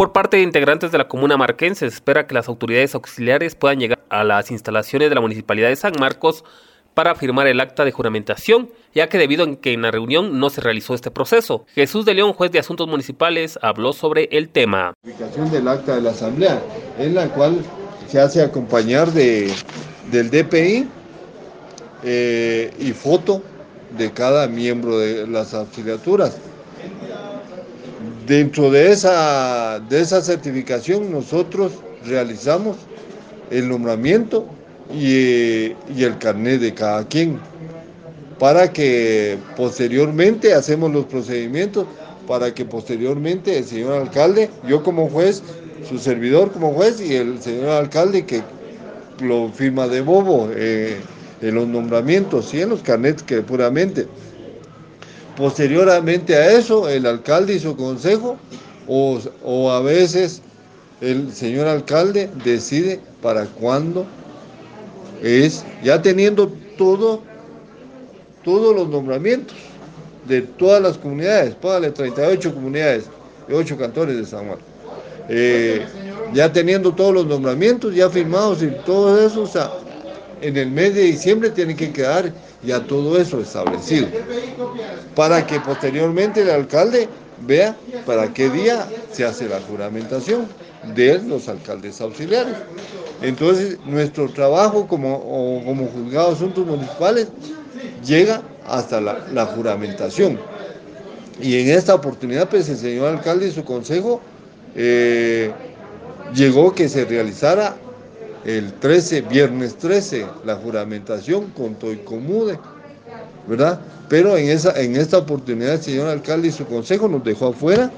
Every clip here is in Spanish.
Por parte de integrantes de la comuna marquense, se espera que las autoridades auxiliares puedan llegar a las instalaciones de la Municipalidad de San Marcos para firmar el acta de juramentación, ya que debido a que en la reunión no se realizó este proceso. Jesús de León, juez de Asuntos Municipales, habló sobre el tema. del acta de la Asamblea, en la cual se hace acompañar de, del DPI eh, y foto de cada miembro de las auxiliaturas. Dentro de esa, de esa certificación nosotros realizamos el nombramiento y, el carnet de cada quien para que posteriormente hacemos los procedimientos para que posteriormente el señor alcalde, yo como juez, su servidor como juez y el señor alcalde que lo firma de bobo eh, en los nombramientos y en los carnets que puramente. Posteriormente a eso, el alcalde y su consejo, o, o a veces el señor alcalde decide para cuándo es, ya teniendo todo, todos los nombramientos de todas las comunidades, póngale 38 comunidades y 8 cantores de San Marcos. Eh, ya teniendo todos los nombramientos ya firmados y todo eso, o sea, en el mes de diciembre tiene que quedar ya todo eso establecido, para que posteriormente el alcalde vea para qué día se hace la juramentación de los alcaldes auxiliares. Entonces, nuestro trabajo como, como juzgado de asuntos municipales llega hasta la, juramentación. Y en esta oportunidad, pues el señor alcalde y su consejo eh, llegó que se realizara el 13, viernes 13, la juramentación con Toicomude, ¿verdad? Pero en, esa, en esta oportunidad el señor alcalde y su consejo nos dejó afuera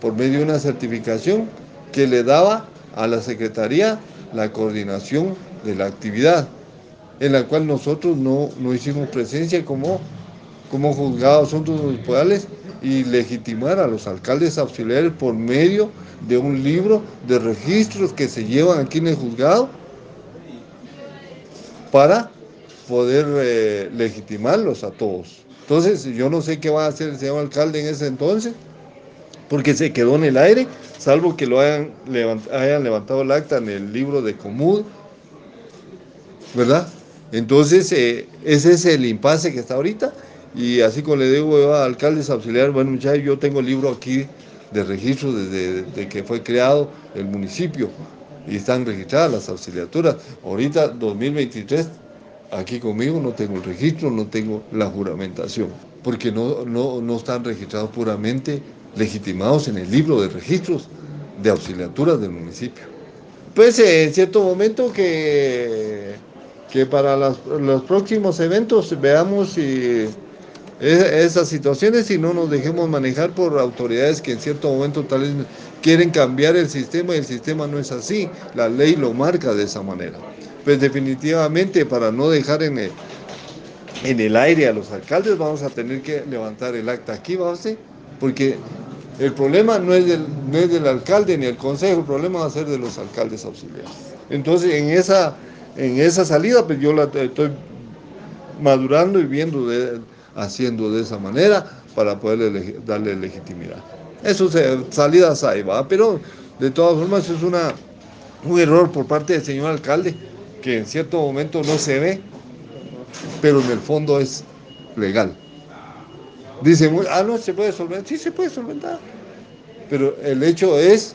por medio de una certificación que le daba a la Secretaría la coordinación de la actividad, en la cual nosotros no, no hicimos presencia como, como juzgados asuntos municipales y legitimar a los alcaldes auxiliares por medio de un libro de registros que se llevan aquí en el juzgado para poder eh, legitimarlos a todos. Entonces, yo no sé qué va a hacer el señor alcalde en ese entonces, porque se quedó en el aire, salvo que lo hayan, hayan levantado el acta en el libro de Comud, ¿verdad? Entonces, eh, ese es el impasse que está ahorita, y así como le digo a alcaldes auxiliares, bueno muchachos, yo tengo el libro aquí de registro desde, que fue creado el municipio, y están registradas las auxiliaturas. Ahorita, 2023, aquí conmigo no tengo el registro, no tengo la juramentación, porque no, no, no están registrados puramente legitimados en el libro de registros de auxiliaturas del municipio. Pues eh, en cierto momento que, que para los próximos eventos veamos si esas situaciones y no nos dejemos manejar por autoridades que en cierto momento tal vez quieren cambiar el sistema y el sistema no es así, la ley lo marca de esa manera. Pues definitivamente para no dejar en el, en el aire a los alcaldes vamos a tener que levantar el acta aquí, base, porque el problema no es, del, no es del alcalde ni el consejo, el problema va a ser de los alcaldes auxiliares. Entonces, en esa, en esa salida, pues yo la estoy madurando y viendo, haciendo de esa manera para poder darle legitimidad. Eso se, salidas ahí va, pero de todas formas es una, un error por parte del señor alcalde que en cierto momento no se ve, pero en el fondo es legal. Dicen, ah, no, se puede solventar. Sí, se puede solventar. Pero el hecho es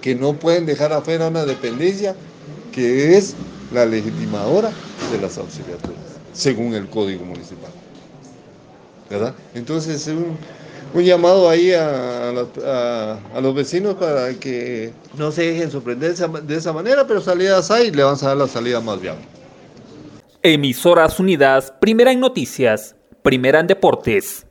que no pueden dejar afuera una dependencia que es la legitimadora de las auxiliaturas, según el Código Municipal. ¿Verdad? Entonces, un, un llamado ahí a, a, los vecinos para que no se dejen sorprender de esa, manera, pero salidas hay, le van a dar la salida más viable. Emisoras Unidas, primera en noticias, primera en deportes.